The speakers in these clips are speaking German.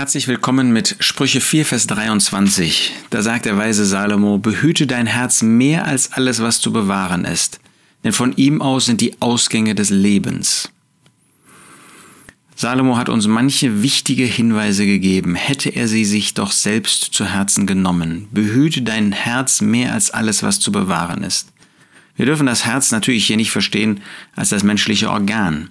Herzlich willkommen mit Sprüche 4, Vers 23. Da sagt der weise Salomo, behüte dein Herz mehr als alles, was zu bewahren ist, denn von ihm aus sind die Ausgänge des Lebens. Salomo hat uns manche wichtige Hinweise gegeben, hätte er sie sich doch selbst zu Herzen genommen. Behüte dein Herz mehr als alles, was zu bewahren ist. Wir dürfen das Herz natürlich hier nicht verstehen als das menschliche Organ.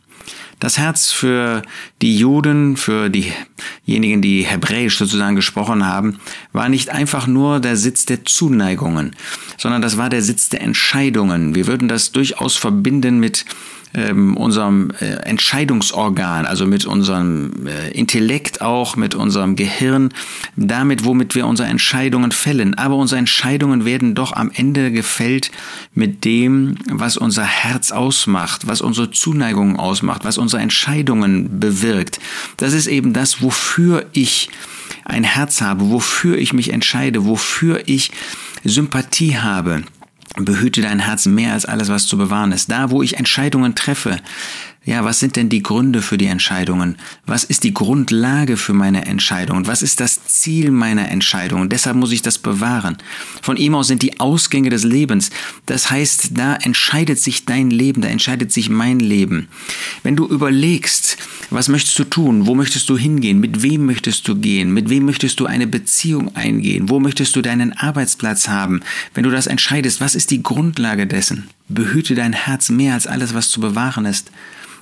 Das Herz für die Juden, für diejenigen, die Hebräisch sozusagen gesprochen haben, war nicht einfach nur der Sitz der Zuneigungen, sondern das war der Sitz der Entscheidungen. Wir würden das durchaus verbinden mit ähm, unserem äh, Entscheidungsorgan, also mit unserem äh, Intellekt auch, mit unserem Gehirn, damit, womit wir unsere Entscheidungen fällen. Aber unsere Entscheidungen werden doch am Ende gefällt mit dem, was unser Herz ausmacht, was unsere Zuneigung ausmacht, was unsere Entscheidungen bewirkt. Das ist eben das, wofür ich ein Herz habe, wofür ich mich entscheide, wofür ich Sympathie habe. Behüte dein Herz mehr als alles, was zu bewahren ist. Da, wo ich Entscheidungen treffe, ja, was sind denn die Gründe für die Entscheidungen? Was ist die Grundlage für meine Entscheidungen? Was ist das Ziel meiner Entscheidungen? Deshalb muss ich das bewahren. Von ihm aus sind die Ausgänge des Lebens. Das heißt, da entscheidet sich dein Leben, da entscheidet sich mein Leben. Wenn du überlegst, was möchtest du tun? Wo möchtest du hingehen? Mit wem möchtest du gehen? Mit wem möchtest du eine Beziehung eingehen? Wo möchtest du deinen Arbeitsplatz haben? Wenn du das entscheidest, was ist die Grundlage dessen? Behüte dein Herz mehr als alles, was zu bewahren ist.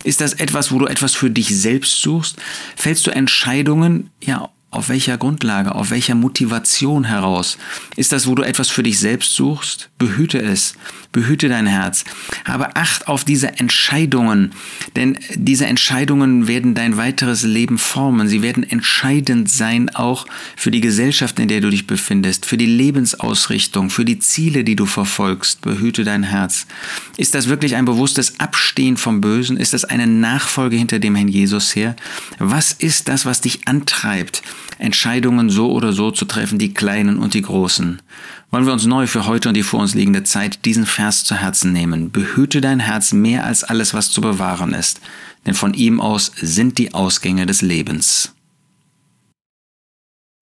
Ist das etwas, wo du etwas für dich selbst suchst? Fällst du Entscheidungen, ja, auf welcher Grundlage, auf welcher Motivation heraus? Ist das, wo du etwas für dich selbst suchst? Behüte es, behüte dein Herz. Habe Acht auf diese Entscheidungen, denn diese Entscheidungen werden dein weiteres Leben formen. Sie werden entscheidend sein auch für die Gesellschaft, in der du dich befindest, für die Lebensausrichtung, für die Ziele, die du verfolgst. Behüte dein Herz. Ist das wirklich ein bewusstes Abstehen vom Bösen? Ist das eine Nachfolge hinter dem Herrn Jesus her? Was ist das, was dich antreibt? Entscheidungen so oder so zu treffen, die kleinen und die großen. Wollen wir uns neu für heute und die vor uns liegende Zeit diesen Vers zu Herzen nehmen. Behüte dein Herz mehr als alles, was zu bewahren ist, denn von ihm aus sind die Ausgänge des Lebens.